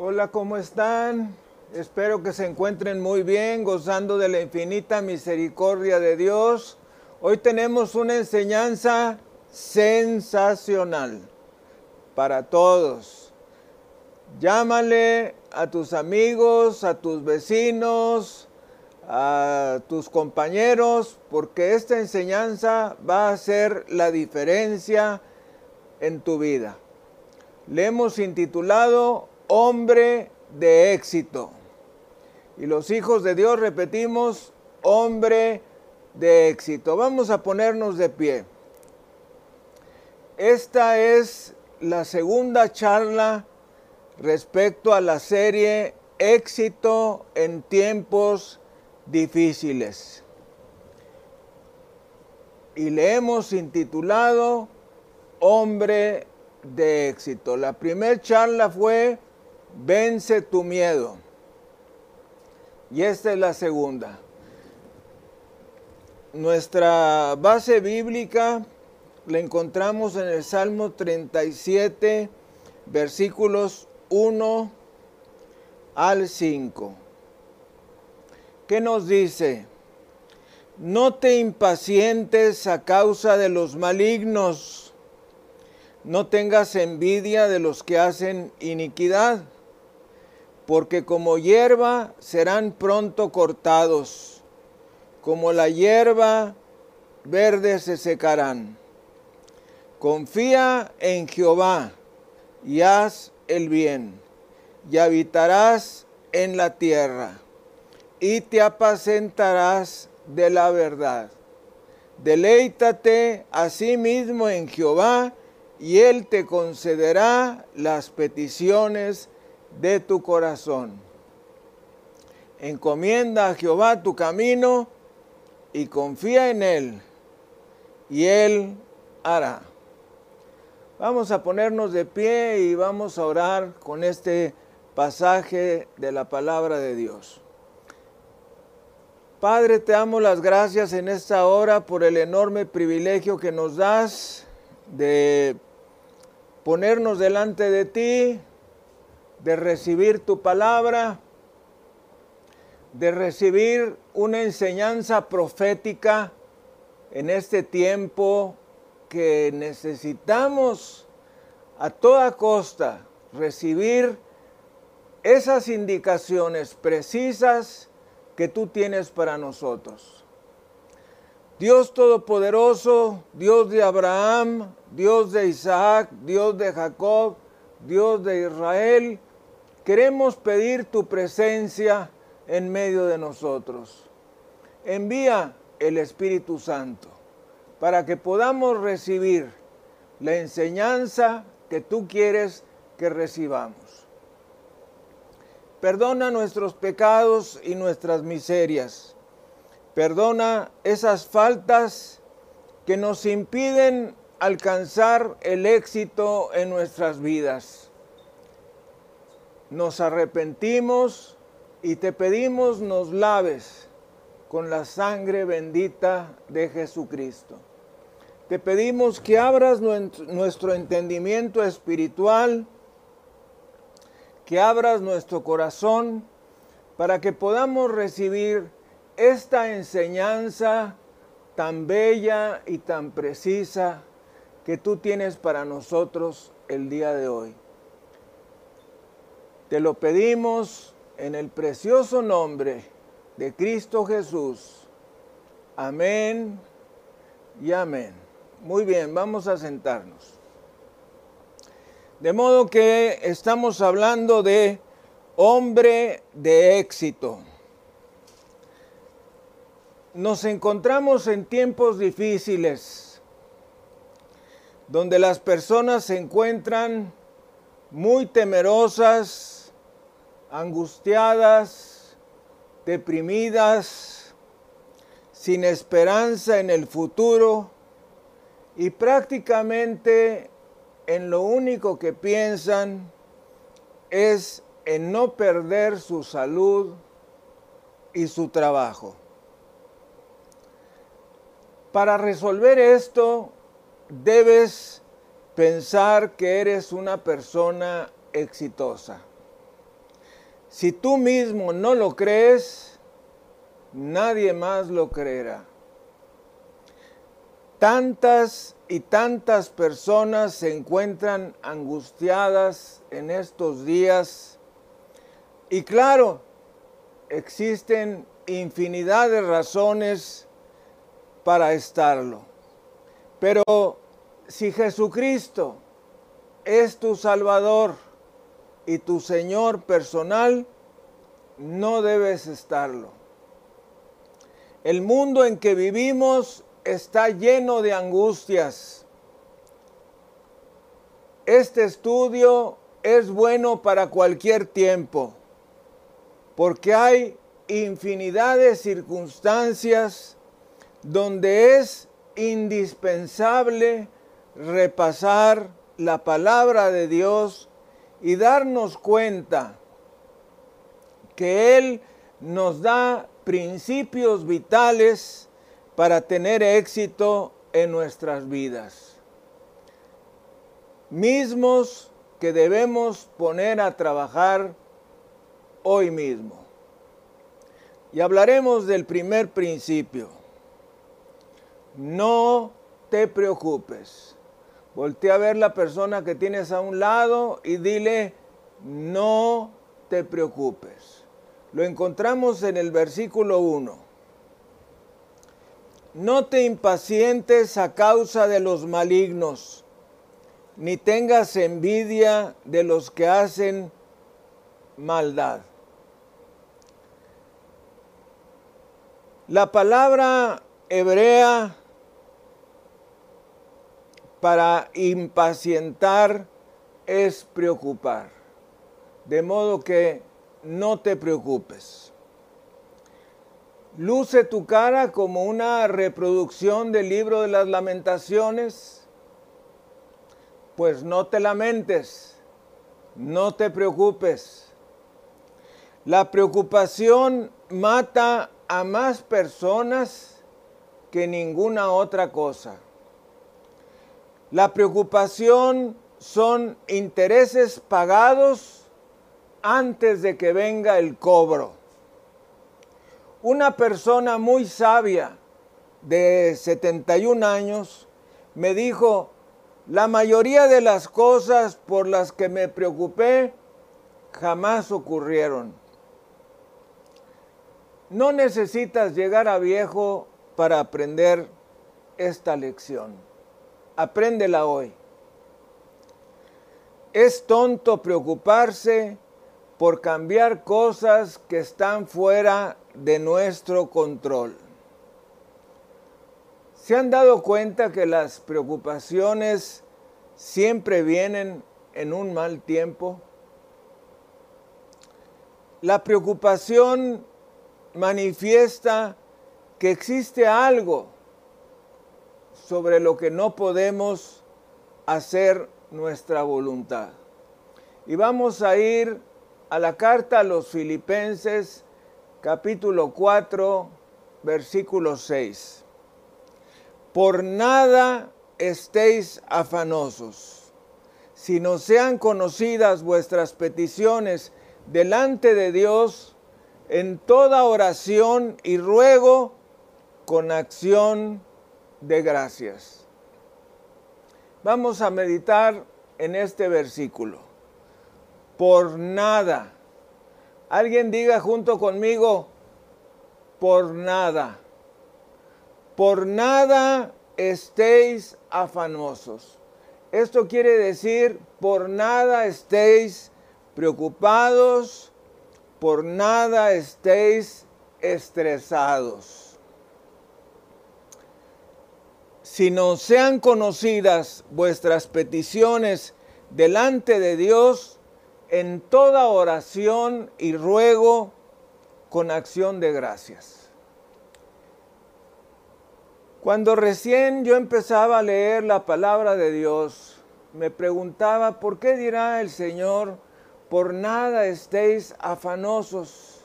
Hola, ¿cómo están? Espero que se encuentren muy bien, gozando de la infinita misericordia de Dios. Hoy tenemos una enseñanza sensacional para todos. Llámale a tus amigos, a tus vecinos, a tus compañeros, porque esta enseñanza va a hacer la diferencia en tu vida. Le hemos intitulado Hombre de éxito. Y los hijos de Dios repetimos, hombre de éxito. Vamos a ponernos de pie. Esta es la segunda charla respecto a la serie Éxito en tiempos difíciles. Y le hemos intitulado Hombre de éxito. La primera charla fue Vence tu miedo. Y esta es la segunda. Nuestra base bíblica la encontramos en el Salmo 37, versículos 1 al 5. ¿Qué nos dice? No te impacientes a causa de los malignos, no tengas envidia de los que hacen iniquidad, porque como hierba serán pronto cortados, como la hierba verde se secarán. Confía en Jehová y haz el bien, y habitarás en la tierra y te apacentarás de la verdad. Deleítate a sí mismo en Jehová y Él te concederá las peticiones de tu corazón. Encomienda a Jehová tu camino y confía en Él y Él hará. Vamos a ponernos de pie y vamos a orar con este pasaje de la palabra de Dios. Padre, te amo las gracias en esta hora por el enorme privilegio que nos das de ponernos delante de ti, de recibir tu palabra, de recibir una enseñanza profética en este tiempo que necesitamos a toda costa recibir esas indicaciones precisas que tú tienes para nosotros. Dios Todopoderoso, Dios de Abraham, Dios de Isaac, Dios de Jacob, Dios de Israel, queremos pedir tu presencia en medio de nosotros. Envía el Espíritu Santo para que podamos recibir la enseñanza que tú quieres que recibamos. Perdona nuestros pecados y nuestras miserias. Perdona esas faltas que nos impiden alcanzar el éxito en nuestras vidas. Nos arrepentimos y te pedimos nos laves con la sangre bendita de Jesucristo. Te pedimos que abras nuestro entendimiento espiritual, que abras nuestro corazón para que podamos recibir esta enseñanza tan bella y tan precisa que tú tienes para nosotros el día de hoy. Te lo pedimos en el precioso nombre de Cristo Jesús. Amén y amén. Muy bien, vamos a sentarnos. De modo que estamos hablando de hombre de éxito. Nos encontramos en tiempos difíciles, donde las personas se encuentran muy temerosas, angustiadas, deprimidas, sin esperanza en el futuro y prácticamente en lo único que piensan es en no perder su salud y su trabajo. Para resolver esto, debes pensar que eres una persona exitosa. Si tú mismo no lo crees, nadie más lo creerá. Tantas y tantas personas se encuentran angustiadas en estos días y claro, existen infinidad de razones para estarlo. Pero si Jesucristo es tu Salvador y tu Señor personal, no debes estarlo. El mundo en que vivimos está lleno de angustias. Este estudio es bueno para cualquier tiempo, porque hay infinidad de circunstancias donde es indispensable repasar la palabra de Dios y darnos cuenta que Él nos da principios vitales para tener éxito en nuestras vidas. Mismos que debemos poner a trabajar hoy mismo. Y hablaremos del primer principio. No te preocupes. Voltea a ver la persona que tienes a un lado y dile, no te preocupes. Lo encontramos en el versículo 1. No te impacientes a causa de los malignos, ni tengas envidia de los que hacen maldad. La palabra hebrea para impacientar es preocupar. De modo que no te preocupes. Luce tu cara como una reproducción del libro de las lamentaciones. Pues no te lamentes, no te preocupes. La preocupación mata a más personas que ninguna otra cosa. La preocupación son intereses pagados antes de que venga el cobro. Una persona muy sabia de 71 años me dijo, la mayoría de las cosas por las que me preocupé jamás ocurrieron. No necesitas llegar a viejo para aprender esta lección. Apréndela hoy. Es tonto preocuparse por cambiar cosas que están fuera de nuestro control. ¿Se han dado cuenta que las preocupaciones siempre vienen en un mal tiempo? La preocupación manifiesta que existe algo sobre lo que no podemos hacer nuestra voluntad. Y vamos a ir a la carta a los filipenses capítulo 4, versículo 6. Por nada estéis afanosos, sino sean conocidas vuestras peticiones delante de Dios en toda oración y ruego con acción de gracias. Vamos a meditar en este versículo. Por nada. Alguien diga junto conmigo, por nada. Por nada estéis afanosos. Esto quiere decir, por nada estéis preocupados, por nada estéis estresados, sino sean conocidas vuestras peticiones delante de Dios en toda oración y ruego con acción de gracias. Cuando recién yo empezaba a leer la palabra de Dios, me preguntaba, ¿por qué dirá el Señor? por nada estéis afanosos,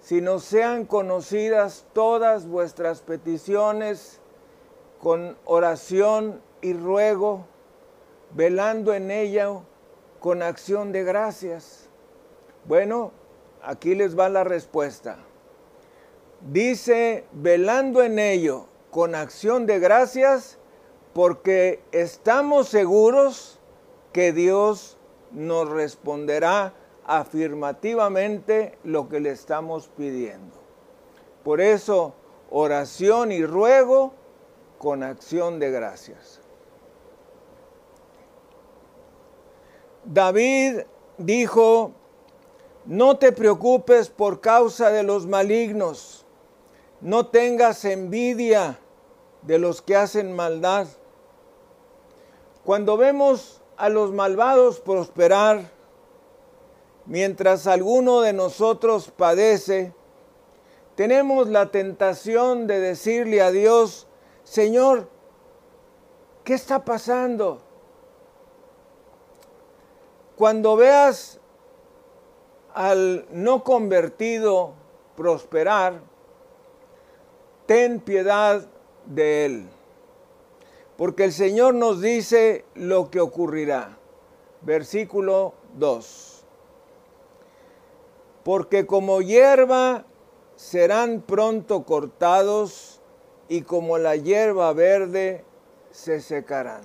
sino sean conocidas todas vuestras peticiones con oración y ruego, velando en ella con acción de gracias. Bueno, aquí les va la respuesta. Dice, velando en ello con acción de gracias, porque estamos seguros que Dios nos responderá afirmativamente lo que le estamos pidiendo. Por eso, oración y ruego con acción de gracias. David dijo, no te preocupes por causa de los malignos, no tengas envidia de los que hacen maldad. Cuando vemos a los malvados prosperar, mientras alguno de nosotros padece, tenemos la tentación de decirle a Dios, Señor, ¿qué está pasando? Cuando veas al no convertido prosperar, ten piedad de él. Porque el Señor nos dice lo que ocurrirá. Versículo 2. Porque como hierba serán pronto cortados y como la hierba verde se secarán.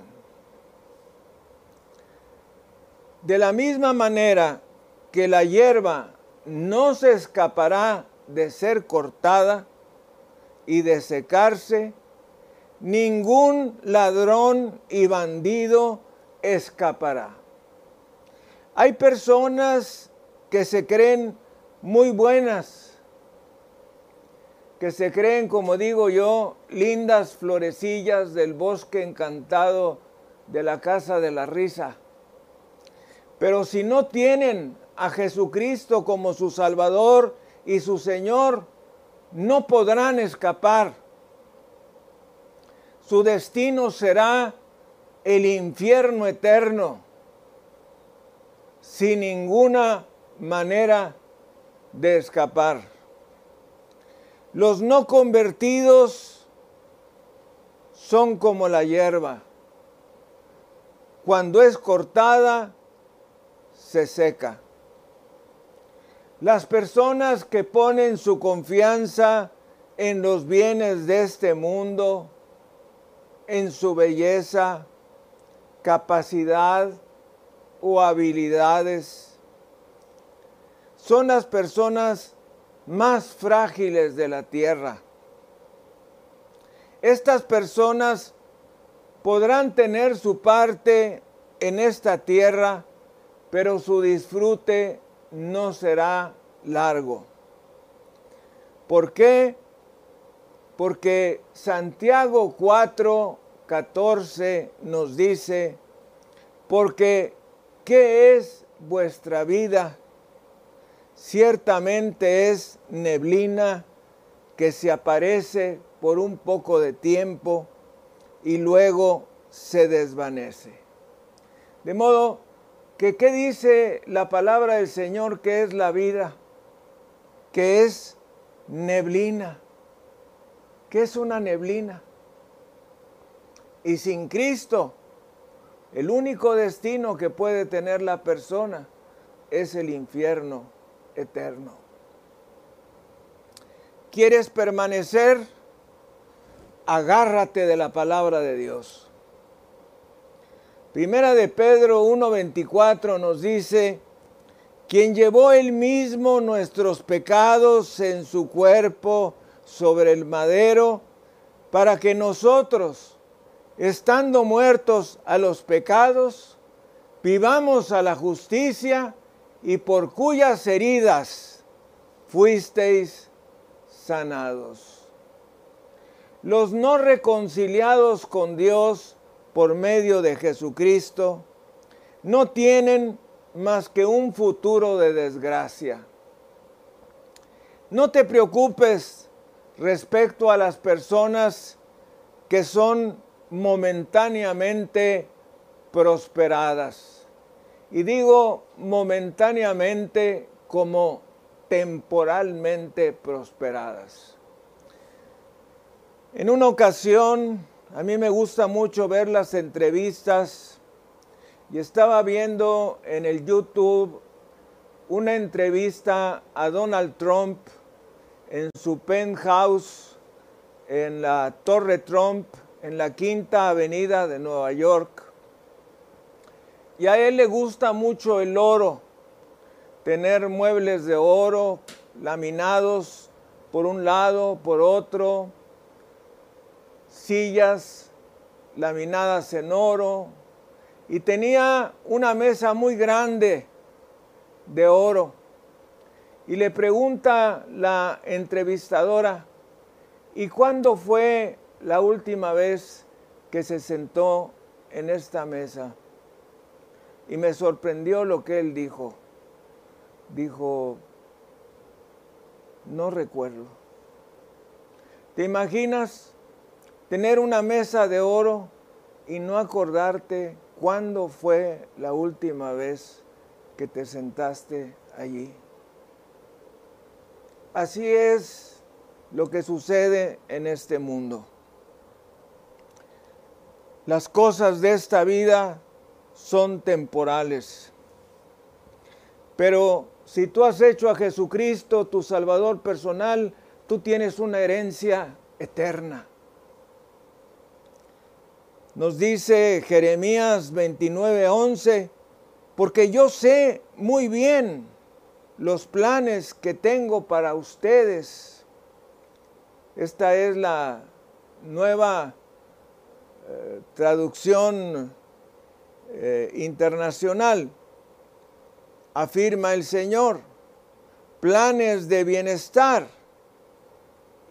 De la misma manera que la hierba no se escapará de ser cortada y de secarse, ningún ladrón y bandido escapará. Hay personas que se creen muy buenas, que se creen, como digo yo, lindas florecillas del bosque encantado de la casa de la risa. Pero si no tienen a Jesucristo como su Salvador y su Señor, no podrán escapar su destino será el infierno eterno, sin ninguna manera de escapar. Los no convertidos son como la hierba. Cuando es cortada, se seca. Las personas que ponen su confianza en los bienes de este mundo, en su belleza, capacidad o habilidades. Son las personas más frágiles de la tierra. Estas personas podrán tener su parte en esta tierra, pero su disfrute no será largo. ¿Por qué? Porque Santiago 4, 14 nos dice, porque ¿qué es vuestra vida? Ciertamente es neblina que se aparece por un poco de tiempo y luego se desvanece. De modo que, ¿qué dice la palabra del Señor que es la vida? Que es neblina. ¿Qué es una neblina? Y sin Cristo, el único destino que puede tener la persona es el infierno eterno. ¿Quieres permanecer? Agárrate de la palabra de Dios. Primera de Pedro 1:24 nos dice, quien llevó él mismo nuestros pecados en su cuerpo sobre el madero, para que nosotros, estando muertos a los pecados, vivamos a la justicia y por cuyas heridas fuisteis sanados. Los no reconciliados con Dios por medio de Jesucristo no tienen más que un futuro de desgracia. No te preocupes respecto a las personas que son momentáneamente prosperadas. Y digo momentáneamente como temporalmente prosperadas. En una ocasión, a mí me gusta mucho ver las entrevistas y estaba viendo en el YouTube una entrevista a Donald Trump en su penthouse en la Torre Trump, en la Quinta Avenida de Nueva York. Y a él le gusta mucho el oro, tener muebles de oro laminados por un lado, por otro, sillas laminadas en oro, y tenía una mesa muy grande de oro. Y le pregunta la entrevistadora, ¿y cuándo fue la última vez que se sentó en esta mesa? Y me sorprendió lo que él dijo. Dijo, no recuerdo. ¿Te imaginas tener una mesa de oro y no acordarte cuándo fue la última vez que te sentaste allí? Así es lo que sucede en este mundo. Las cosas de esta vida son temporales. Pero si tú has hecho a Jesucristo tu Salvador personal, tú tienes una herencia eterna. Nos dice Jeremías 29:11, porque yo sé muy bien los planes que tengo para ustedes. Esta es la nueva eh, traducción eh, internacional. Afirma el Señor, planes de bienestar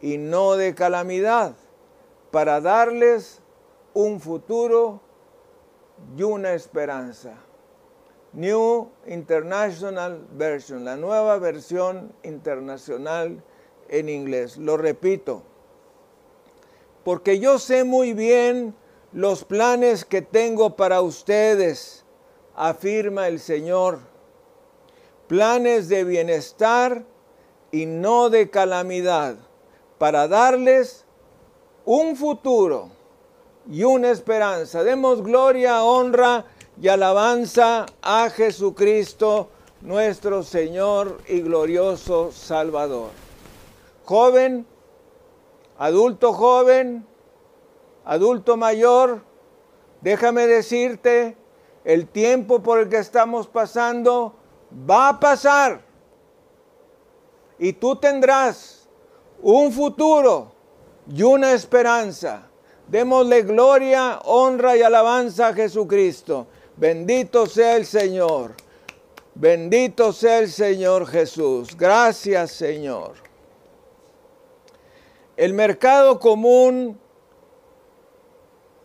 y no de calamidad, para darles un futuro y una esperanza. New International Version, la nueva versión internacional en inglés. Lo repito, porque yo sé muy bien los planes que tengo para ustedes, afirma el Señor. Planes de bienestar y no de calamidad, para darles un futuro y una esperanza. Demos gloria, honra y alabanza a Jesucristo, nuestro Señor y glorioso Salvador. Joven, adulto joven, adulto mayor, déjame decirte, el tiempo por el que estamos pasando va a pasar. Y tú tendrás un futuro y una esperanza. Démosle gloria, honra y alabanza a Jesucristo. Bendito sea el Señor. Bendito sea el Señor Jesús. Gracias Señor. El mercado común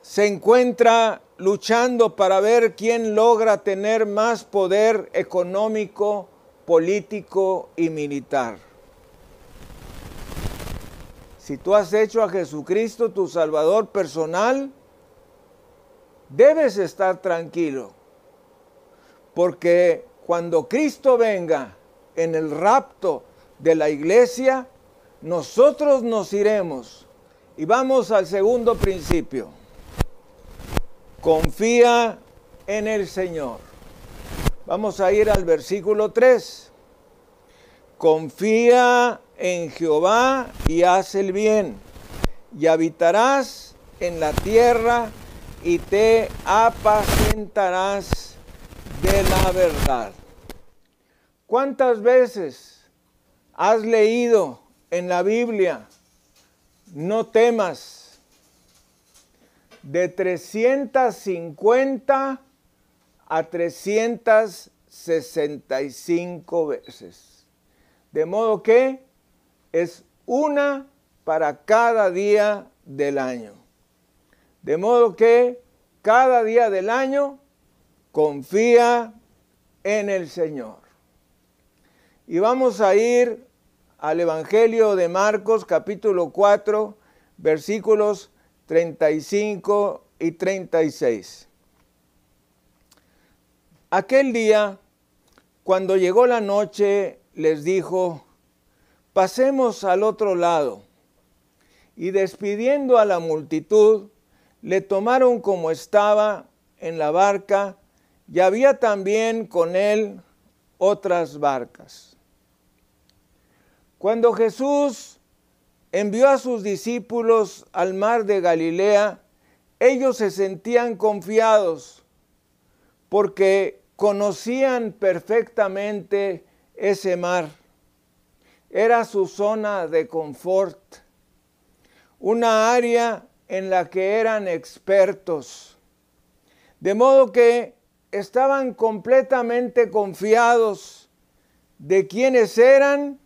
se encuentra luchando para ver quién logra tener más poder económico, político y militar. Si tú has hecho a Jesucristo tu Salvador personal, debes estar tranquilo, porque cuando Cristo venga en el rapto de la iglesia, nosotros nos iremos. Y vamos al segundo principio. Confía en el Señor. Vamos a ir al versículo 3. Confía en Jehová y haz el bien, y habitarás en la tierra y te apacentarás de la verdad. ¿Cuántas veces has leído en la Biblia, no temas? De 350 a 365 veces. De modo que es una para cada día del año. De modo que cada día del año confía en el Señor. Y vamos a ir al Evangelio de Marcos capítulo 4 versículos 35 y 36. Aquel día, cuando llegó la noche, les dijo, pasemos al otro lado. Y despidiendo a la multitud, le tomaron como estaba en la barca, y había también con él otras barcas. Cuando Jesús envió a sus discípulos al mar de Galilea, ellos se sentían confiados porque conocían perfectamente ese mar. Era su zona de confort, una área en la que eran expertos. De modo que estaban completamente confiados de quiénes eran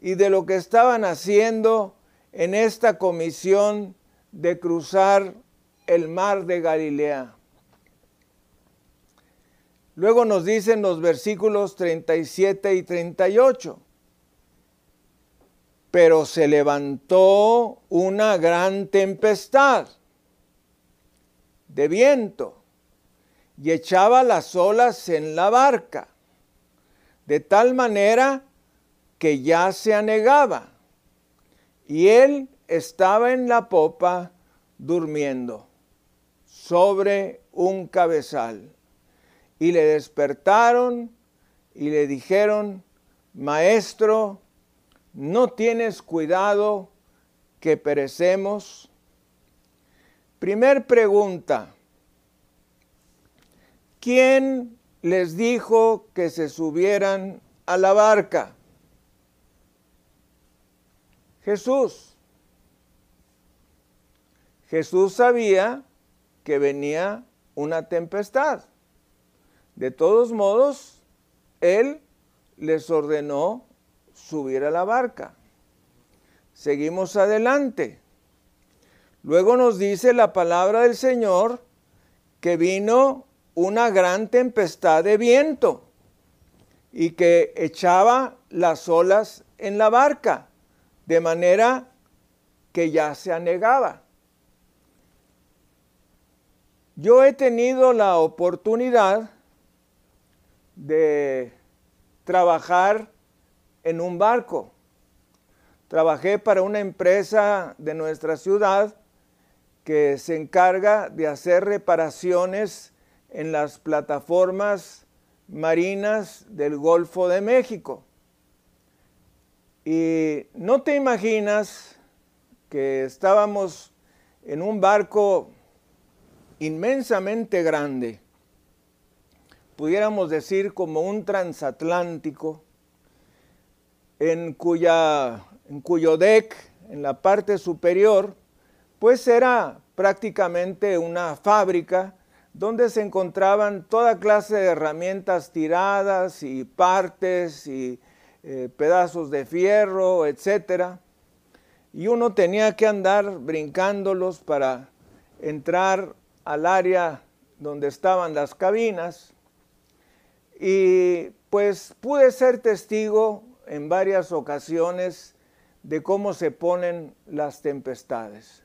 y de lo que estaban haciendo en esta comisión de cruzar el mar de Galilea. Luego nos dicen los versículos 37 y 38. Pero se levantó una gran tempestad de viento y echaba las olas en la barca, de tal manera que ya se anegaba, y él estaba en la popa durmiendo sobre un cabezal. Y le despertaron y le dijeron, Maestro, ¿no tienes cuidado que perecemos? Primer pregunta, ¿quién les dijo que se subieran a la barca? Jesús. Jesús sabía que venía una tempestad. De todos modos, Él les ordenó subir a la barca. Seguimos adelante. Luego nos dice la palabra del Señor que vino una gran tempestad de viento y que echaba las olas en la barca, de manera que ya se anegaba. Yo he tenido la oportunidad de trabajar en un barco. Trabajé para una empresa de nuestra ciudad que se encarga de hacer reparaciones en las plataformas marinas del Golfo de México. Y no te imaginas que estábamos en un barco inmensamente grande, pudiéramos decir como un transatlántico, en, cuya, en cuyo deck, en la parte superior, pues era prácticamente una fábrica donde se encontraban toda clase de herramientas tiradas y partes y eh, pedazos de fierro, etc. Y uno tenía que andar brincándolos para entrar al área donde estaban las cabinas y pues pude ser testigo en varias ocasiones de cómo se ponen las tempestades.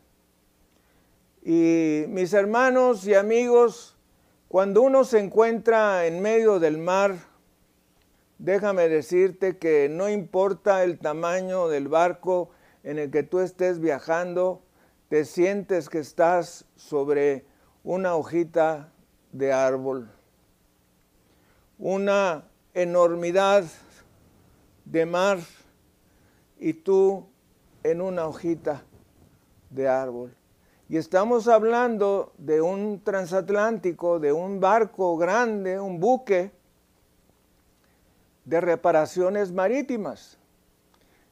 Y mis hermanos y amigos, cuando uno se encuentra en medio del mar, déjame decirte que no importa el tamaño del barco en el que tú estés viajando, te sientes que estás sobre una hojita de árbol, una enormidad de mar y tú en una hojita de árbol. Y estamos hablando de un transatlántico, de un barco grande, un buque de reparaciones marítimas.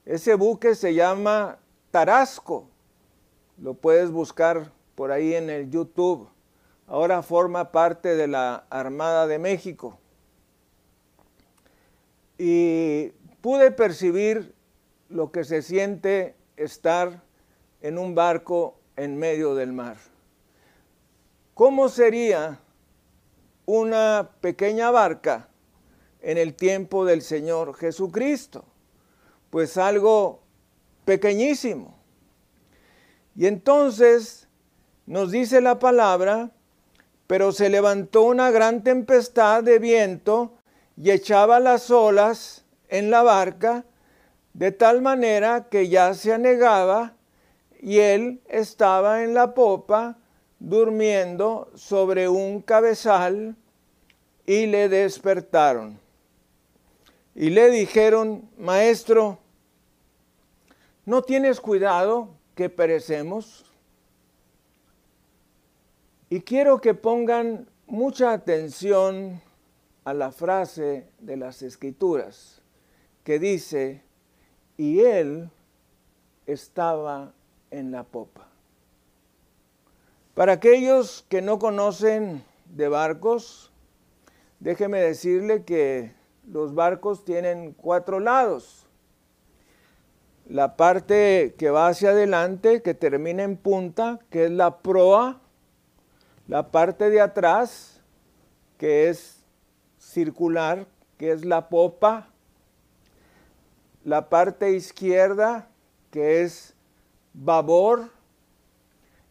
Ese buque se llama Tarasco. Lo puedes buscar por ahí en el YouTube ahora forma parte de la Armada de México. Y pude percibir lo que se siente estar en un barco en medio del mar. ¿Cómo sería una pequeña barca en el tiempo del Señor Jesucristo? Pues algo pequeñísimo. Y entonces nos dice la palabra pero se levantó una gran tempestad de viento y echaba las olas en la barca, de tal manera que ya se anegaba y él estaba en la popa durmiendo sobre un cabezal y le despertaron. Y le dijeron, Maestro, ¿no tienes cuidado que perecemos? Y quiero que pongan mucha atención a la frase de las escrituras que dice, y él estaba en la popa. Para aquellos que no conocen de barcos, déjeme decirle que los barcos tienen cuatro lados. La parte que va hacia adelante, que termina en punta, que es la proa, la parte de atrás, que es circular, que es la popa, la parte izquierda, que es babor,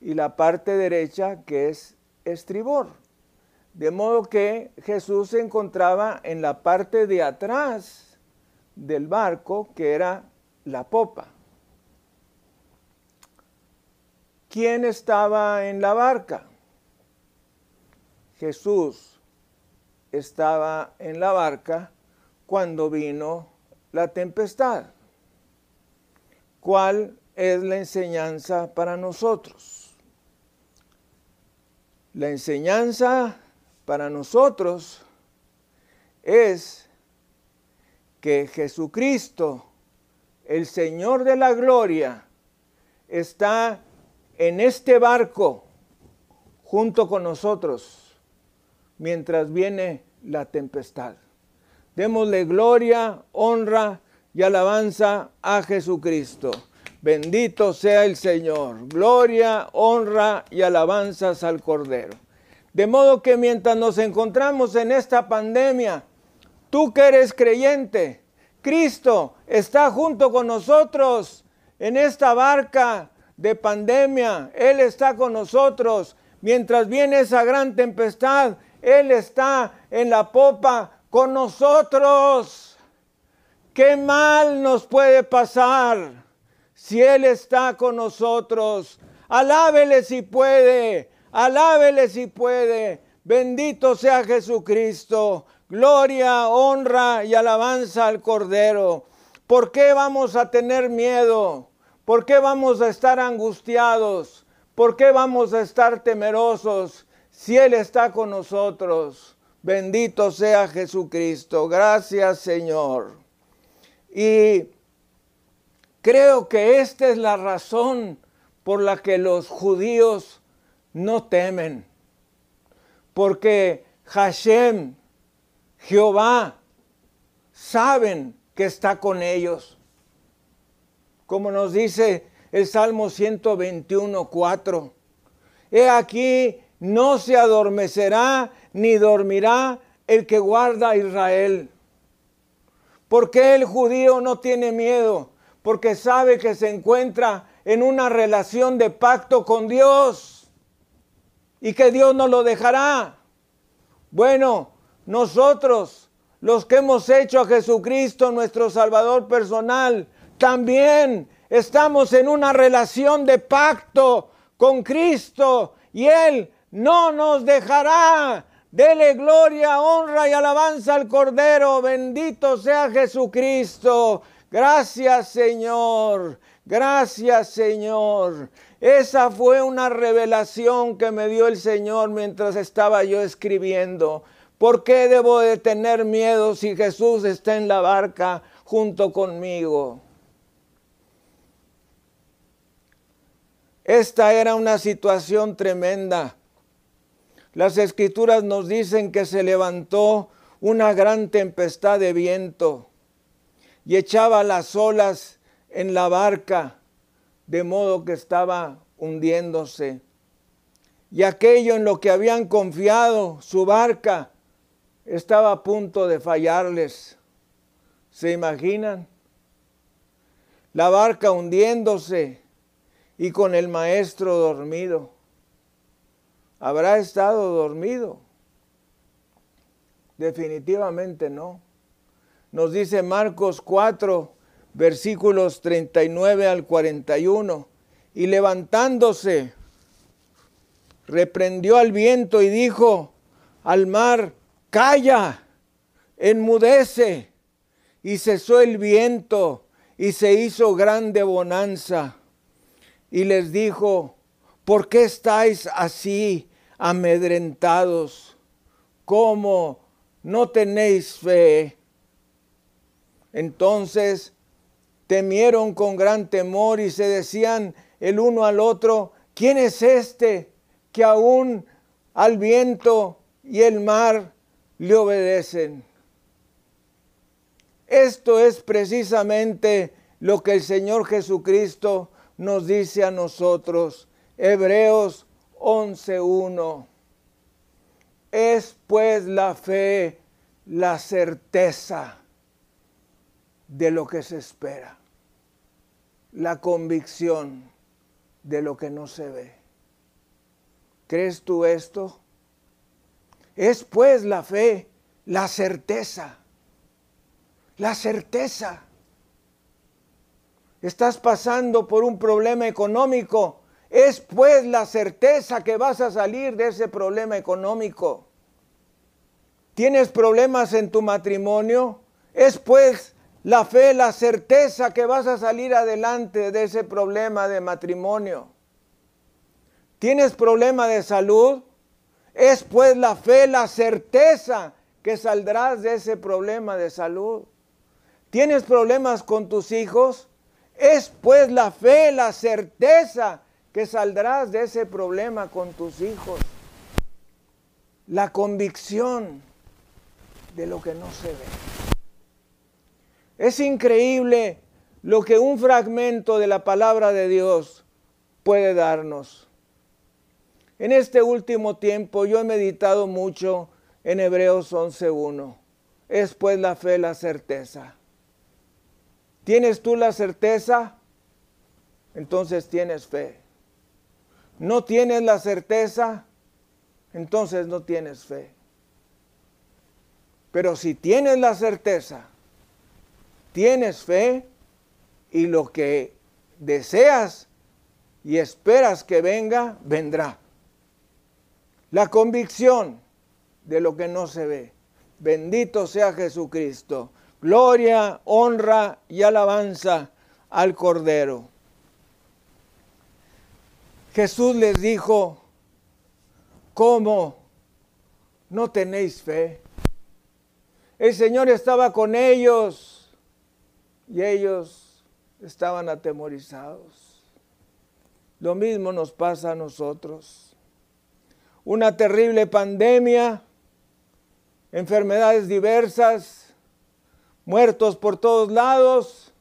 y la parte derecha, que es estribor. De modo que Jesús se encontraba en la parte de atrás del barco, que era la popa. ¿Quién estaba en la barca? Jesús estaba en la barca cuando vino la tempestad. ¿Cuál es la enseñanza para nosotros? La enseñanza para nosotros es que Jesucristo, el Señor de la Gloria, está en este barco junto con nosotros mientras viene la tempestad. Démosle gloria, honra y alabanza a Jesucristo. Bendito sea el Señor. Gloria, honra y alabanzas al Cordero. De modo que mientras nos encontramos en esta pandemia, tú que eres creyente, Cristo está junto con nosotros en esta barca de pandemia. Él está con nosotros. Mientras viene esa gran tempestad, él está en la popa con nosotros. ¿Qué mal nos puede pasar si Él está con nosotros? Alábele si puede, alábele si puede. Bendito sea Jesucristo. Gloria, honra y alabanza al Cordero. ¿Por qué vamos a tener miedo? ¿Por qué vamos a estar angustiados? ¿Por qué vamos a estar temerosos? si Él está con nosotros. Bendito sea Jesucristo. Gracias Señor. Y creo que esta es la razón por la que los judíos no temen. Porque Hashem, Jehová, saben que está con ellos. Como nos dice el Salmo 121, 4. He aquí no se adormecerá ni dormirá el que guarda a Israel. Porque el judío no tiene miedo? Porque sabe que se encuentra en una relación de pacto con Dios y que Dios no lo dejará. Bueno, nosotros, los que hemos hecho a Jesucristo nuestro Salvador personal, también estamos en una relación de pacto con Cristo y Él no nos dejará. Dele gloria, honra y alabanza al Cordero. Bendito sea Jesucristo. Gracias Señor. Gracias Señor. Esa fue una revelación que me dio el Señor mientras estaba yo escribiendo. ¿Por qué debo de tener miedo si Jesús está en la barca junto conmigo? Esta era una situación tremenda. Las escrituras nos dicen que se levantó una gran tempestad de viento y echaba las olas en la barca, de modo que estaba hundiéndose. Y aquello en lo que habían confiado, su barca, estaba a punto de fallarles. ¿Se imaginan? La barca hundiéndose y con el maestro dormido habrá estado dormido. Definitivamente no. Nos dice Marcos 4, versículos 39 al 41. Y levantándose, reprendió al viento y dijo al mar, calla, enmudece. y cesó el viento y se hizo grande bonanza. Y les dijo, ¿por qué estáis así amedrentados? ¿Cómo no tenéis fe? Entonces temieron con gran temor y se decían el uno al otro, ¿quién es este que aún al viento y el mar le obedecen? Esto es precisamente lo que el Señor Jesucristo nos dice a nosotros. Hebreos 11.1. Es pues la fe la certeza de lo que se espera, la convicción de lo que no se ve. ¿Crees tú esto? Es pues la fe la certeza, la certeza estás pasando por un problema económico, es pues la certeza que vas a salir de ese problema económico. ¿Tienes problemas en tu matrimonio? Es pues la fe, la certeza que vas a salir adelante de ese problema de matrimonio. ¿Tienes problema de salud? Es pues la fe, la certeza que saldrás de ese problema de salud. ¿Tienes problemas con tus hijos? Es pues la fe, la certeza que saldrás de ese problema con tus hijos. La convicción de lo que no se ve. Es increíble lo que un fragmento de la palabra de Dios puede darnos. En este último tiempo yo he meditado mucho en Hebreos 11.1. Es pues la fe, la certeza. ¿Tienes tú la certeza? Entonces tienes fe. ¿No tienes la certeza? Entonces no tienes fe. Pero si tienes la certeza, tienes fe y lo que deseas y esperas que venga, vendrá. La convicción de lo que no se ve. Bendito sea Jesucristo gloria, honra y alabanza al Cordero. Jesús les dijo, ¿cómo no tenéis fe? El Señor estaba con ellos y ellos estaban atemorizados. Lo mismo nos pasa a nosotros. Una terrible pandemia, enfermedades diversas, muertos por todos lados.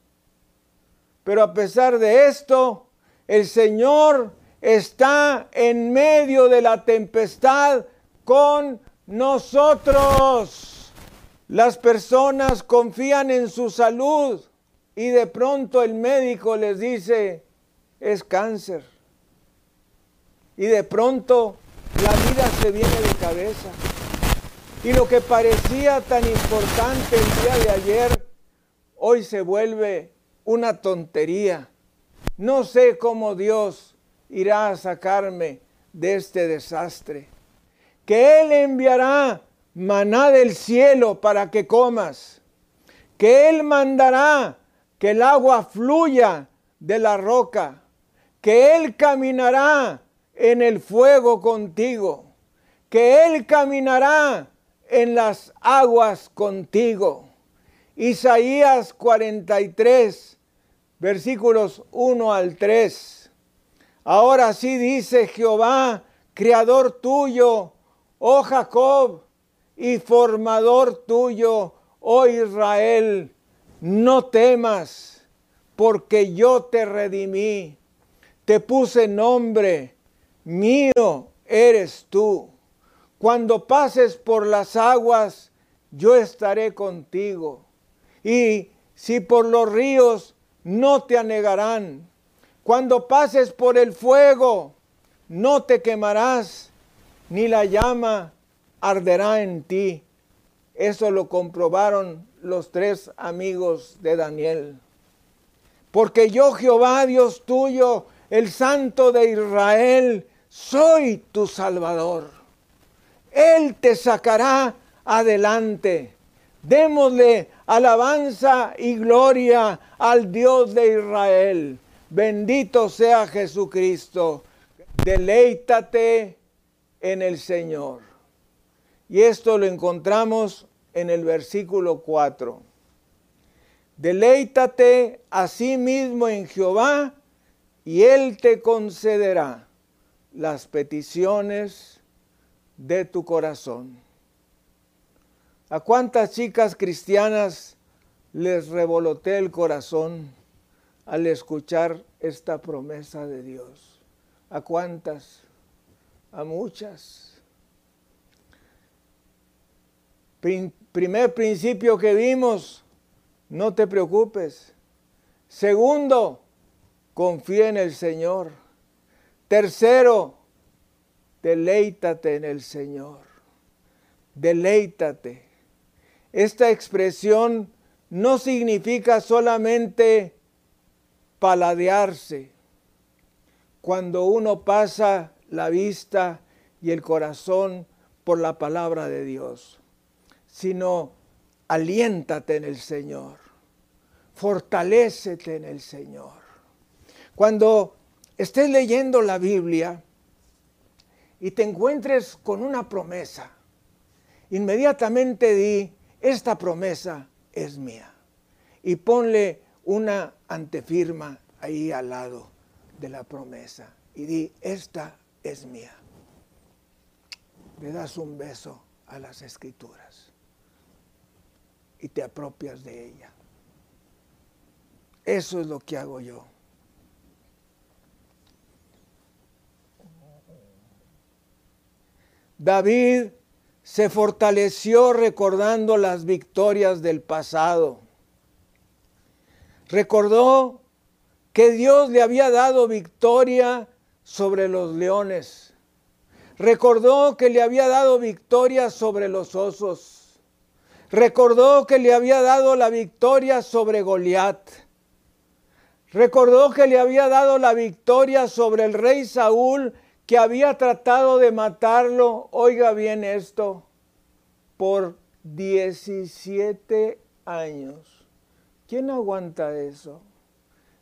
Pero a pesar de esto, el Señor está en medio de la tempestad con nosotros. Las personas confían en su salud y de pronto el médico les dice, es cáncer. Y de pronto la vida se viene de cabeza. Y lo que parecía tan importante el día de ayer, hoy se vuelve una tontería. No sé cómo Dios irá a sacarme de este desastre. Que Él enviará maná del cielo para que comas. Que Él mandará que el agua fluya de la roca. Que Él caminará en el fuego contigo. Que Él caminará en las aguas contigo. Isaías 43, versículos 1 al 3. Ahora sí dice Jehová, creador tuyo, oh Jacob, y formador tuyo, oh Israel, no temas, porque yo te redimí, te puse nombre, mío eres tú cuando pases por las aguas, yo estaré contigo. Y si por los ríos, no te anegarán. Cuando pases por el fuego, no te quemarás, ni la llama arderá en ti. Eso lo comprobaron los tres amigos de Daniel. Porque yo, Jehová, Dios tuyo, el Santo de Israel, soy tu Salvador. Él te sacará adelante. Démosle alabanza y gloria al Dios de Israel. Bendito sea Jesucristo. Deleítate en el Señor. Y esto lo encontramos en el versículo 4. Deleítate a sí mismo en Jehová y Él te concederá las peticiones de tu corazón. ¿A cuántas chicas cristianas les revolotea el corazón al escuchar esta promesa de Dios? ¿A cuántas? A muchas. Primer principio que vimos, no te preocupes. Segundo, confía en el Señor. Tercero, deleítate en el Señor. Deleítate. Esta expresión no significa solamente paladearse. Cuando uno pasa la vista y el corazón por la palabra de Dios, sino aliéntate en el Señor, fortalécete en el Señor. Cuando estés leyendo la Biblia y te encuentres con una promesa, inmediatamente di, esta promesa es mía. Y ponle una antefirma ahí al lado de la promesa y di, esta es mía. Le das un beso a las escrituras y te apropias de ella. Eso es lo que hago yo. David se fortaleció recordando las victorias del pasado. Recordó que Dios le había dado victoria sobre los leones. Recordó que le había dado victoria sobre los osos. Recordó que le había dado la victoria sobre Goliat. Recordó que le había dado la victoria sobre el rey Saúl que había tratado de matarlo, oiga bien esto, por 17 años. ¿Quién aguanta eso?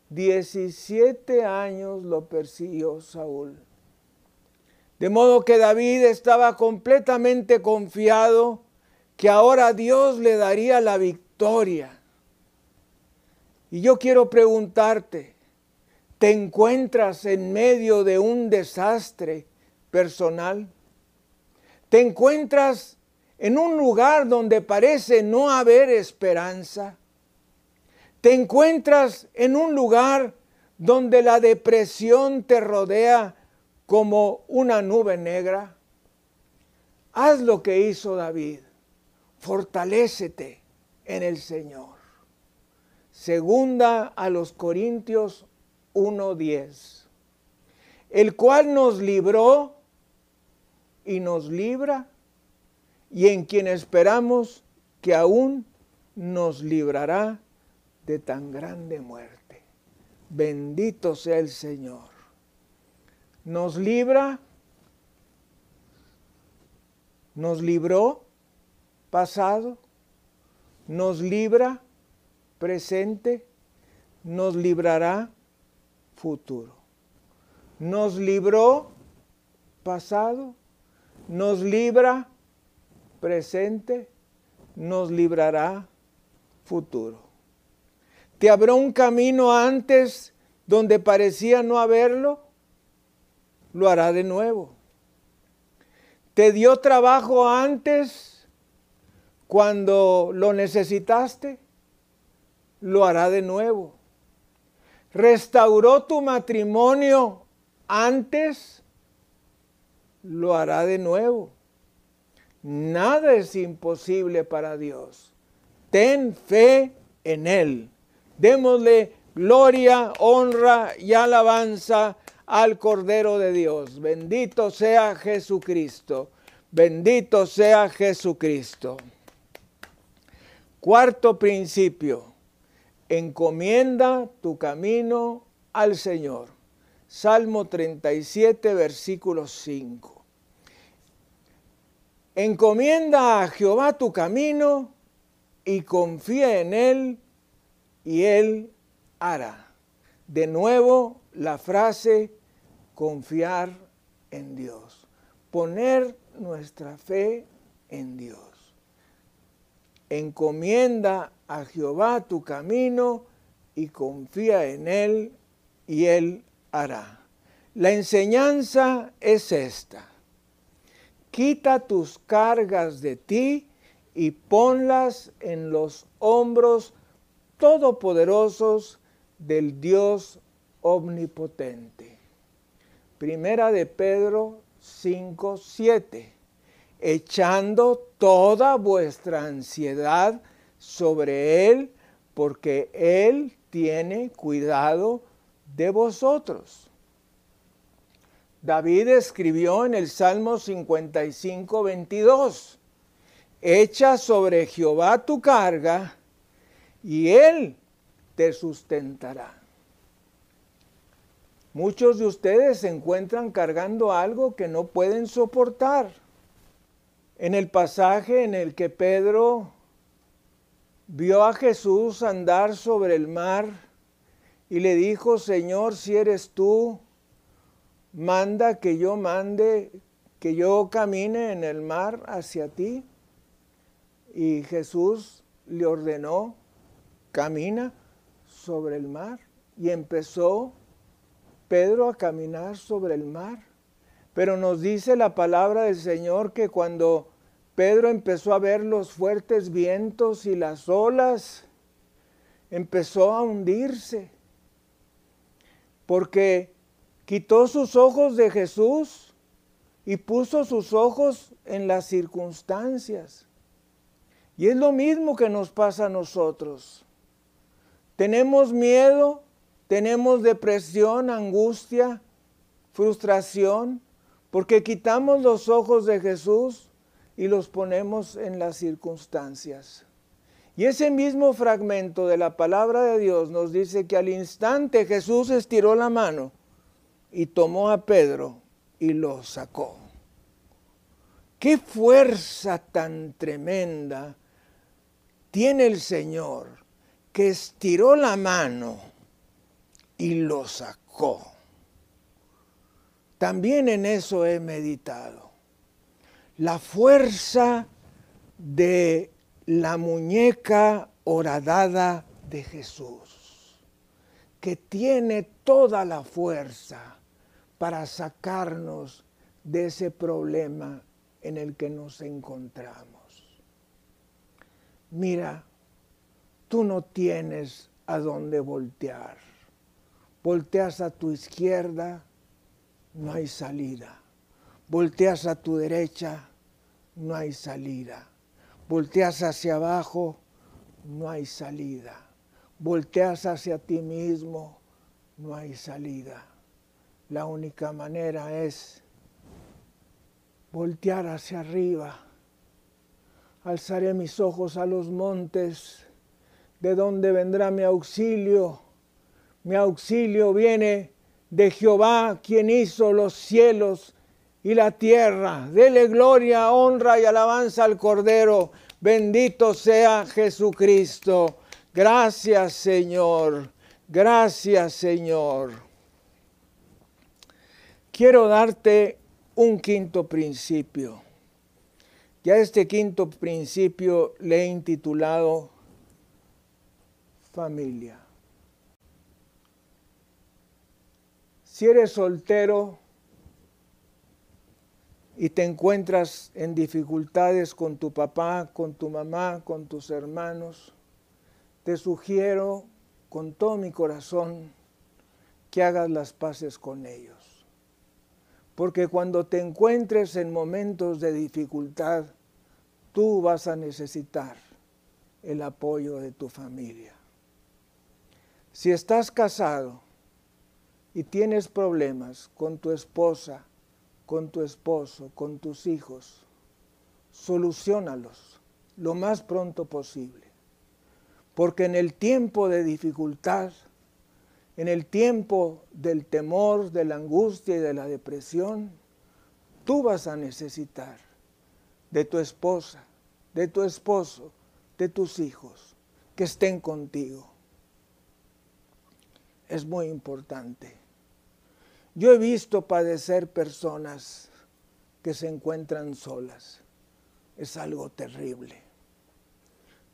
17 años lo persiguió Saúl. De modo que David estaba completamente confiado que ahora Dios le daría la victoria. Y yo quiero preguntarte, te encuentras en medio de un desastre personal, te encuentras en un lugar donde parece no haber esperanza, te encuentras en un lugar donde la depresión te rodea como una nube negra, haz lo que hizo David, fortalécete en el Señor. Segunda a los Corintios 1.10, el cual nos libró y nos libra y en quien esperamos que aún nos librará de tan grande muerte. Bendito sea el Señor. Nos libra, nos libró pasado, nos libra presente, nos librará futuro. Nos libró pasado, nos libra presente, nos librará futuro. Te abrió un camino antes donde parecía no haberlo, lo hará de nuevo. Te dio trabajo antes cuando lo necesitaste, lo hará de nuevo restauró tu matrimonio antes, lo hará de nuevo. Nada es imposible para Dios. Ten fe en Él. Démosle gloria, honra y alabanza al Cordero de Dios. Bendito sea Jesucristo. Bendito sea Jesucristo. Cuarto principio encomienda tu camino al Señor. Salmo 37, versículo 5. Encomienda a Jehová tu camino y confía en Él y Él hará. De nuevo la frase confiar en Dios, poner nuestra fe en Dios. Encomienda a Jehová tu camino y confía en Él y Él hará. La enseñanza es esta. Quita tus cargas de ti y ponlas en los hombros todopoderosos del Dios omnipotente. Primera de Pedro 5, 7. Echando toda vuestra ansiedad sobre Él, porque Él tiene cuidado de vosotros. David escribió en el Salmo 55, 22, Echa sobre Jehová tu carga y Él te sustentará. Muchos de ustedes se encuentran cargando algo que no pueden soportar. En el pasaje en el que Pedro vio a Jesús andar sobre el mar y le dijo, Señor, si eres tú, manda que yo mande, que yo camine en el mar hacia ti. Y Jesús le ordenó, camina sobre el mar. Y empezó Pedro a caminar sobre el mar. Pero nos dice la palabra del Señor que cuando Pedro empezó a ver los fuertes vientos y las olas, empezó a hundirse. Porque quitó sus ojos de Jesús y puso sus ojos en las circunstancias. Y es lo mismo que nos pasa a nosotros. Tenemos miedo, tenemos depresión, angustia, frustración, porque quitamos los ojos de Jesús y los ponemos en las circunstancias. Y ese mismo fragmento de la palabra de Dios nos dice que al instante Jesús estiró la mano y tomó a Pedro y lo sacó. Qué fuerza tan tremenda tiene el Señor que estiró la mano y lo sacó. También en eso he meditado. La fuerza de la muñeca horadada de Jesús, que tiene toda la fuerza para sacarnos de ese problema en el que nos encontramos. Mira, tú no tienes a dónde voltear Volteas a tu izquierda, no hay salida. Volteas a tu derecha, no hay salida. Volteas hacia abajo, no hay salida. Volteas hacia ti mismo, no hay salida. La única manera es voltear hacia arriba. Alzaré mis ojos a los montes, de donde vendrá mi auxilio mi auxilio viene de Jehová, quien hizo los cielos y la tierra. Dele gloria, honra y alabanza al Cordero. Bendito sea Jesucristo. Gracias Señor. Gracias Señor. Quiero darte un quinto principio. Ya este quinto principio le he intitulado familia. Si eres soltero y te encuentras en dificultades con tu papá, con tu mamá, con tus hermanos, te sugiero con todo mi corazón que hagas las paces con ellos. Porque cuando te encuentres en momentos de dificultad, tú vas a necesitar el apoyo de tu familia. Si estás casado, y tienes problemas con tu esposa, con tu esposo, con tus hijos, solucionalos lo más pronto posible. Porque en el tiempo de dificultad, en el tiempo del temor, de la angustia y de la depresión, tú vas a necesitar de tu esposa, de tu esposo, de tus hijos que estén contigo. Es muy importante. Yo he visto padecer personas que se encuentran solas. Es algo terrible.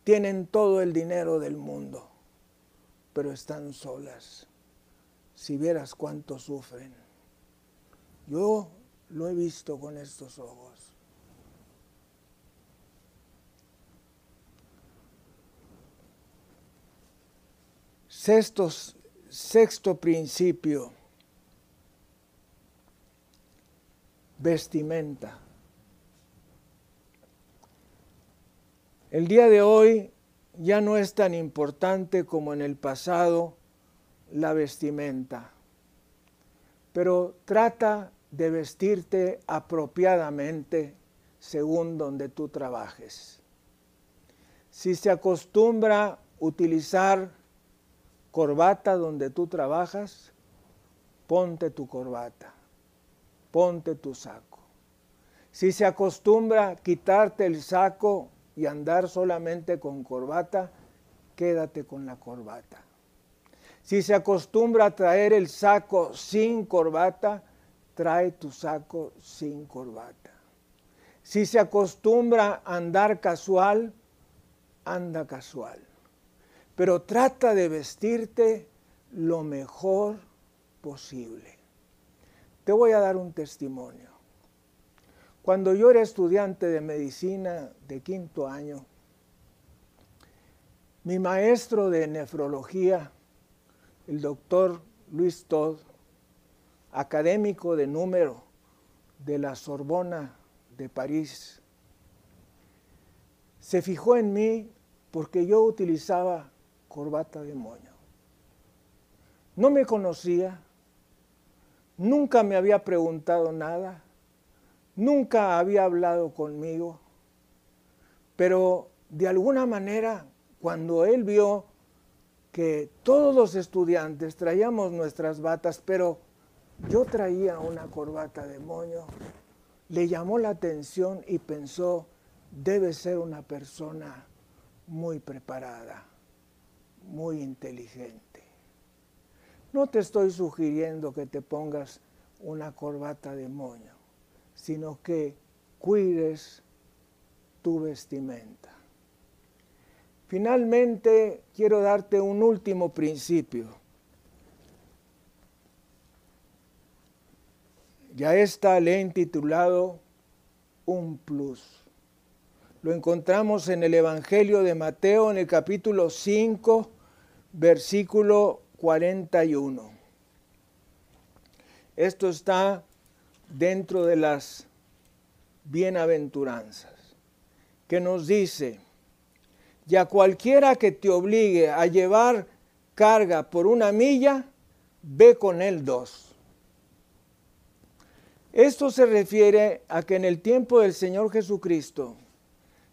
Tienen todo el dinero del mundo, pero están solas. Si vieras cuánto sufren. Yo lo he visto con estos ojos. Sexto, sexto principio vestimenta. El día de hoy ya no es tan importante como en el pasado la vestimenta, pero trata de vestirte apropiadamente según donde tú trabajes. Si se acostumbra utilizar corbata donde tú trabajas, ponte tu corbata ponte tu saco. Si se acostumbra quitarte el saco y andar solamente con corbata, quédate con la corbata. Si se acostumbra a traer el saco sin corbata, trae tu saco sin corbata. Si se acostumbra a andar casual, anda casual. Pero trata de vestirte lo mejor posible. Te voy a dar un testimonio. Cuando yo era estudiante de medicina de quinto año, mi maestro de nefrología, el doctor Luis Todd, académico de número de la Sorbona de París, se fijó en mí porque yo utilizaba corbata de moño. No me conocía, nunca me había preguntado nada, nunca había hablado conmigo, pero de alguna manera cuando él vio que todos los estudiantes traíamos nuestras batas, pero yo traía una corbata de moño, le llamó la atención y pensó, debe ser una persona muy preparada, muy inteligente. No te estoy sugiriendo que te pongas una corbata de moño, sino que cuides tu vestimenta. Finalmente, quiero darte un último principio. Ya está le he intitulado Un Plus. Lo encontramos en el Evangelio de Mateo en el capítulo 5, versículo 41. Esto está dentro de las bienaventuranzas, que nos dice, ya cualquiera que te obligue a llevar carga por una milla, ve con él dos. Esto se refiere a que en el tiempo del Señor Jesucristo,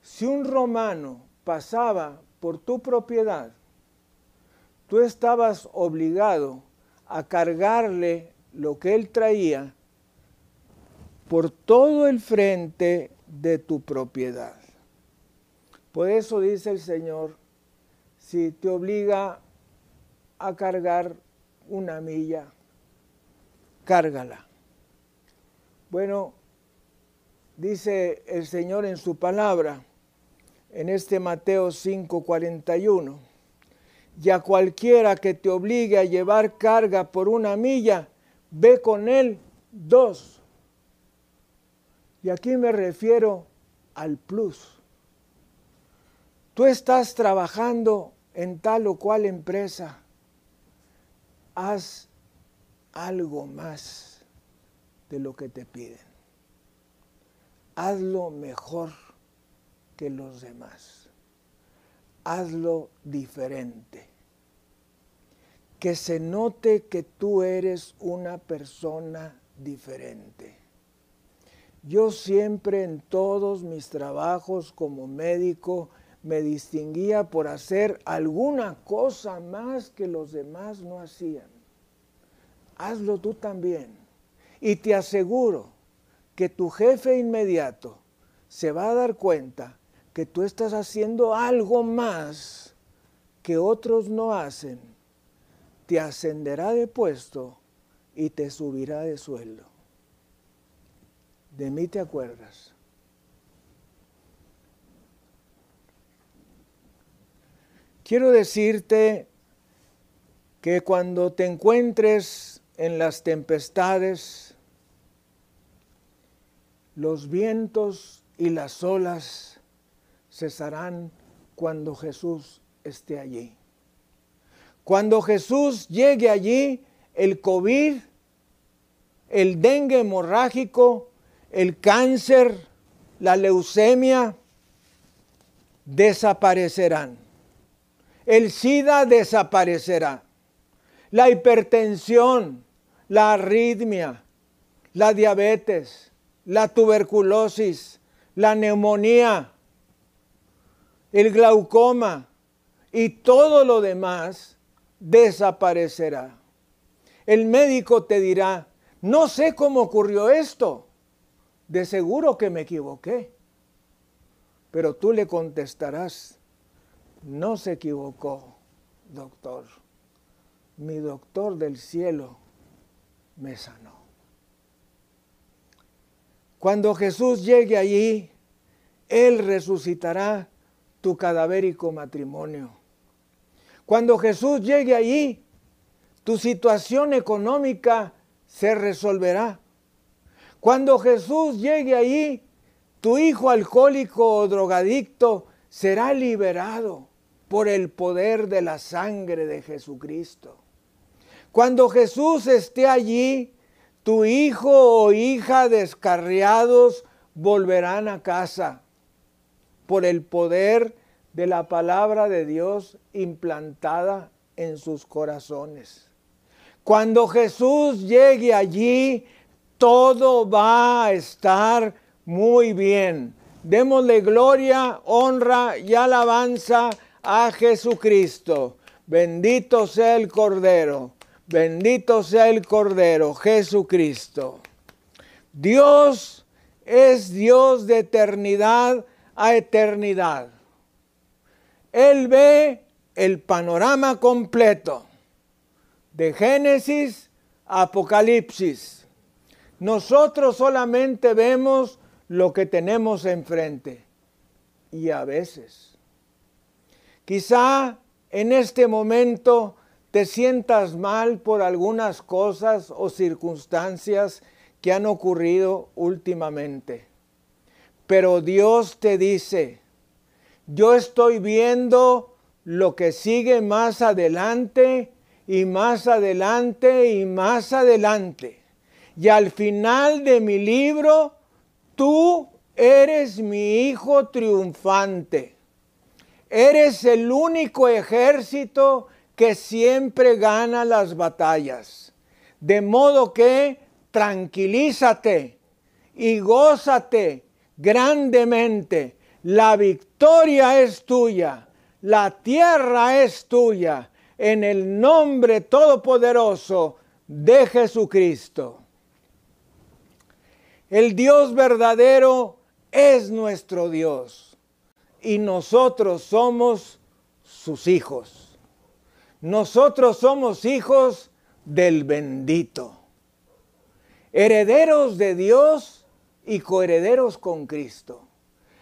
si un romano pasaba por tu propiedad, tú estabas obligado a cargarle lo que él traía por todo el frente de tu propiedad. Por eso dice el Señor, si te obliga a cargar una milla, cárgala. Bueno, dice el Señor en su palabra, en este Mateo 5:41, y a cualquiera que te obligue a llevar carga por una milla, ve con él dos. Y aquí me refiero al plus. Tú estás trabajando en tal o cual empresa. Haz algo más de lo que te piden. Hazlo mejor que los demás hazlo diferente. Que se note que tú eres una persona diferente. Yo siempre en todos mis trabajos como médico me distinguía por hacer alguna cosa más que los demás no hacían. Hazlo tú también. Y te aseguro que tu jefe inmediato se va a dar cuenta que tú estás haciendo algo más que otros no hacen, te ascenderá de puesto y te subirá de sueldo. De mí te acuerdas. Quiero decirte que cuando te encuentres en las tempestades, los vientos y las olas cesarán cuando Jesús esté allí. Cuando Jesús llegue allí, el COVID, el dengue hemorrágico, el cáncer, la leucemia, desaparecerán. El SIDA desaparecerá. La hipertensión, la arritmia, la diabetes, la tuberculosis, la neumonía, el glaucoma y todo lo demás desaparecerá. El médico te dirá, no sé cómo ocurrió esto, de seguro que me equivoqué. Pero tú le contestarás, no se equivocó, doctor. Mi doctor del cielo me sanó. Cuando Jesús llegue allí, Él resucitará tu cadavérico matrimonio. Cuando Jesús llegue allí, tu situación económica se resolverá. Cuando Jesús llegue allí, tu hijo alcohólico o drogadicto será liberado por el poder de la sangre de Jesucristo. Cuando Jesús esté allí, tu hijo o hija descarriados volverán a casa por el poder de la palabra de Dios implantada en sus corazones. Cuando Jesús llegue allí, todo va a estar muy bien. Démosle gloria, honra y alabanza a Jesucristo. Bendito sea el Cordero. Bendito sea el Cordero, Jesucristo. Dios es Dios de eternidad a eternidad. Él ve el panorama completo de Génesis a Apocalipsis. Nosotros solamente vemos lo que tenemos enfrente y a veces. Quizá en este momento te sientas mal por algunas cosas o circunstancias que han ocurrido últimamente. Pero Dios te dice, yo estoy viendo lo que sigue más adelante y más adelante y más adelante. Y al final de mi libro, tú eres mi hijo triunfante. Eres el único ejército que siempre gana las batallas. De modo que tranquilízate y gózate grandemente. La victoria es tuya, la tierra es tuya, en el nombre todopoderoso de Jesucristo. El Dios verdadero es nuestro Dios y nosotros somos sus hijos. Nosotros somos hijos del bendito, herederos de Dios y coherederos con Cristo,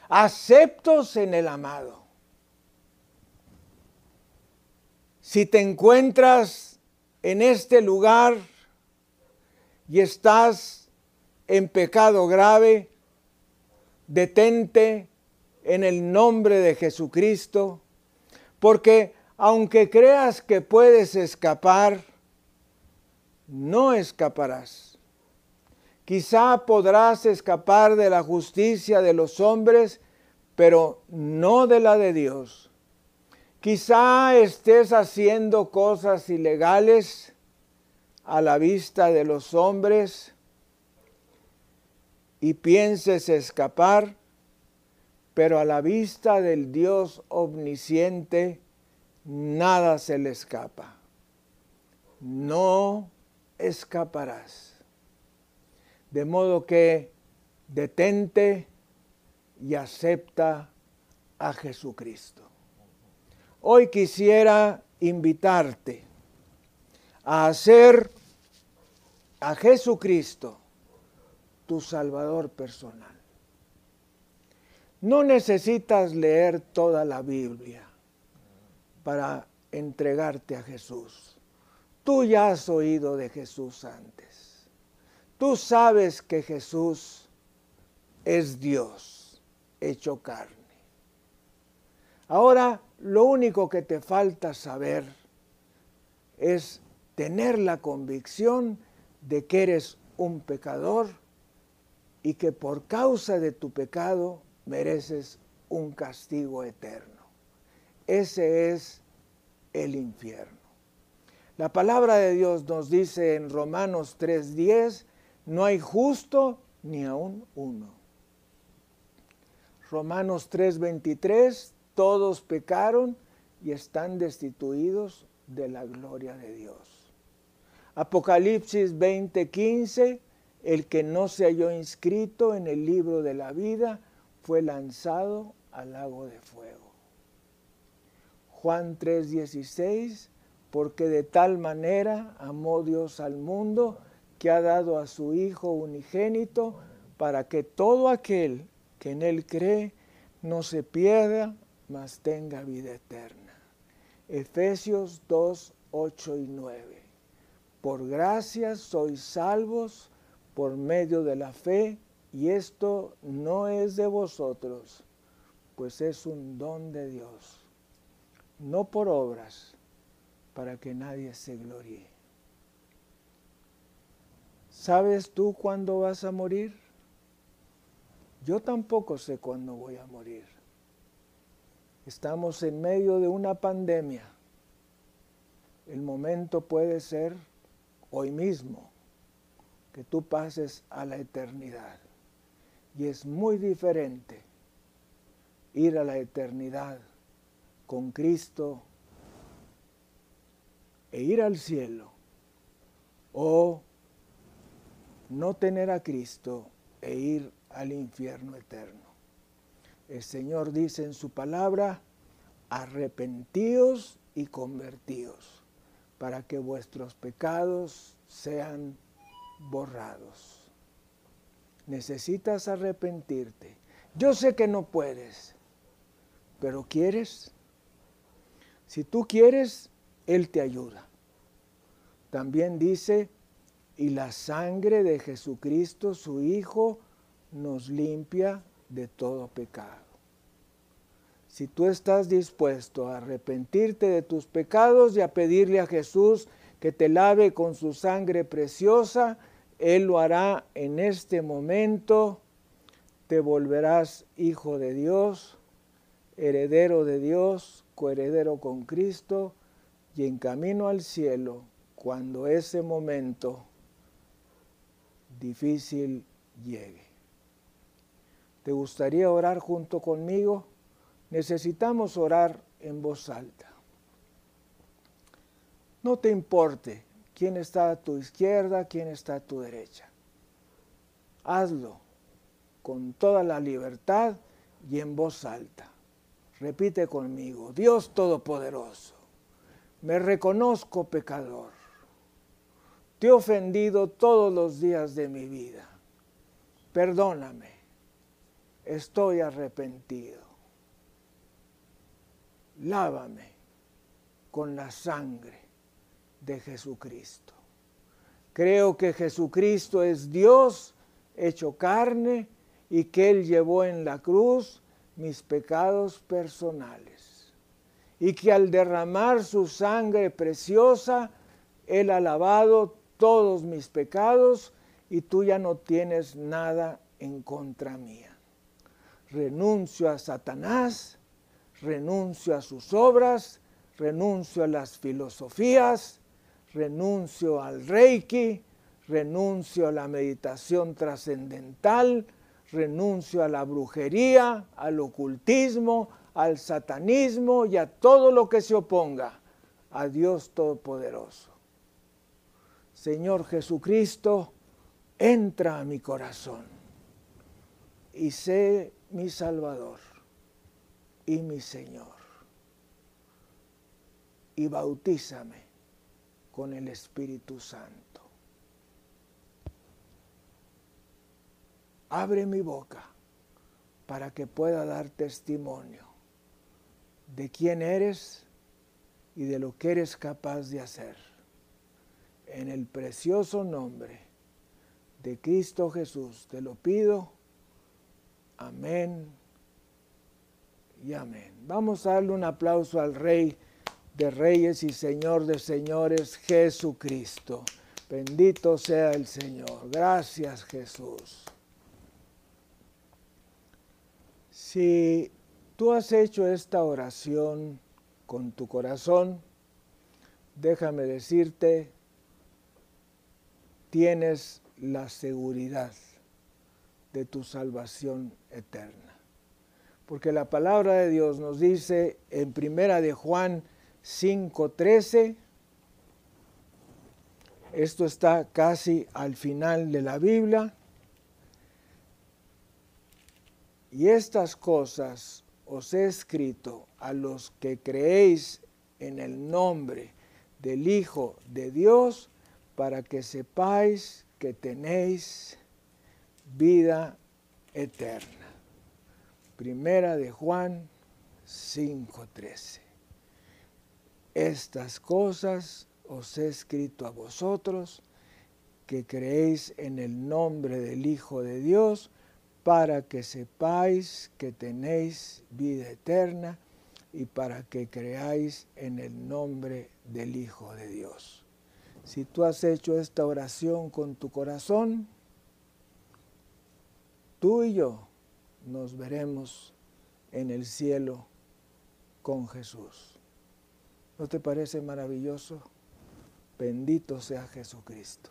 aceptos en el amado. Si te encuentras en este lugar y estás en pecado grave, detente en el nombre de Jesucristo, porque aunque creas que puedes escapar, no escaparás. Quizá podrás escapar de la justicia de los hombres, pero no de la de Dios. Quizá estés haciendo cosas ilegales a la vista de los hombres y pienses escapar, pero a la vista del Dios omnisciente, nada se le escapa. No escaparás. De modo que detente y acepta a Jesucristo. Hoy quisiera invitarte a hacer a Jesucristo tu Salvador personal. No necesitas leer toda la Biblia para entregarte a Jesús. Tú ya has oído de Jesús antes. Tú sabes que Jesús es Dios hecho carne. Ahora lo único que te falta saber es tener la convicción de que eres un pecador y que por causa de tu pecado mereces un castigo eterno. Ese es el infierno. La palabra de Dios nos dice en Romanos 3:10, no hay justo ni aún uno. Romanos 3:23, todos pecaron y están destituidos de la gloria de Dios. Apocalipsis 20:15, el que no se halló inscrito en el libro de la vida fue lanzado al lago de fuego. Juan 3:16, porque de tal manera amó Dios al mundo que ha dado a su Hijo unigénito para que todo aquel que en Él cree no se pierda, mas tenga vida eterna. Efesios 2, 8 y 9. Por gracia sois salvos por medio de la fe, y esto no es de vosotros, pues es un don de Dios no por obras, para que nadie se gloríe. ¿Sabes tú cuándo vas a morir? Yo tampoco sé cuándo voy a morir. Estamos en medio de una pandemia. El momento puede ser hoy mismo, que tú pases a la eternidad. Y es muy diferente ir a la eternidad con Cristo e ir al cielo o no tener a Cristo e ir al infierno eterno. El Señor dice en su palabra, arrepentíos y convertíos para que vuestros pecados sean borrados. Necesitas arrepentirte. Yo sé que no puedes, pero ¿quieres? Si tú quieres, Él te ayuda. También dice, y la sangre de Jesucristo, su Hijo, nos limpia de todo pecado. Si tú estás dispuesto a arrepentirte de tus pecados y a pedirle a Jesús que te lave con su sangre preciosa, Él lo hará en este momento. Te volverás hijo de Dios, heredero de Dios, coheredero con Cristo y en camino al cielo cuando ese momento difícil llegue. ¿Te gustaría orar junto conmigo? Necesitamos orar en voz alta. No te importe quién está a tu izquierda, quién está a tu derecha. Hazlo con toda la libertad y en voz alta. Repite conmigo, Dios Todopoderoso, me reconozco pecador. Te he ofendido todos los días de mi vida. Perdóname. Estoy arrepentido. Lávame con la sangre de Jesucristo. Creo que Jesucristo es Dios hecho carne y que Él llevó en la cruz mis pecados personales y que al derramar su sangre preciosa, Él ha lavado todos mis pecados y tú ya no tienes nada en contra mía. Renuncio a Satanás, renuncio a sus obras, renuncio a las filosofías, renuncio al reiki, renuncio a la meditación trascendental, renuncio a la brujería, al ocultismo, al satanismo y a todo lo que se oponga a Dios Todopoderoso. Señor Jesucristo, entra a mi corazón y sé mi Salvador. y mi Señor. Y bautízame con el Espíritu Santo. Abre mi boca para que pueda dar testimonio de quién eres y de lo que eres capaz de hacer. En el precioso nombre de Cristo Jesús te lo pido. Amén y amén. Vamos a darle un aplauso al Rey de Reyes y Señor de Señores, Jesucristo. Bendito sea el Señor. Gracias Jesús. Si tú has hecho esta oración con tu corazón, déjame decirte, tienes la seguridad de tu salvación eterna. Porque la palabra de Dios nos dice en primera de Juan 5:13, esto está casi al final de la Biblia, y estas cosas os he escrito a los que creéis en el nombre del Hijo de Dios, para que sepáis que tenéis vida eterna. Primera de Juan 5:13. Estas cosas os he escrito a vosotros que creéis en el nombre del Hijo de Dios, para que sepáis que tenéis vida eterna y para que creáis en el nombre del Hijo de Dios. Si tú has hecho esta oración con tu corazón, tú y yo nos veremos en el cielo con Jesús. ¿No te parece maravilloso? Bendito sea Jesucristo.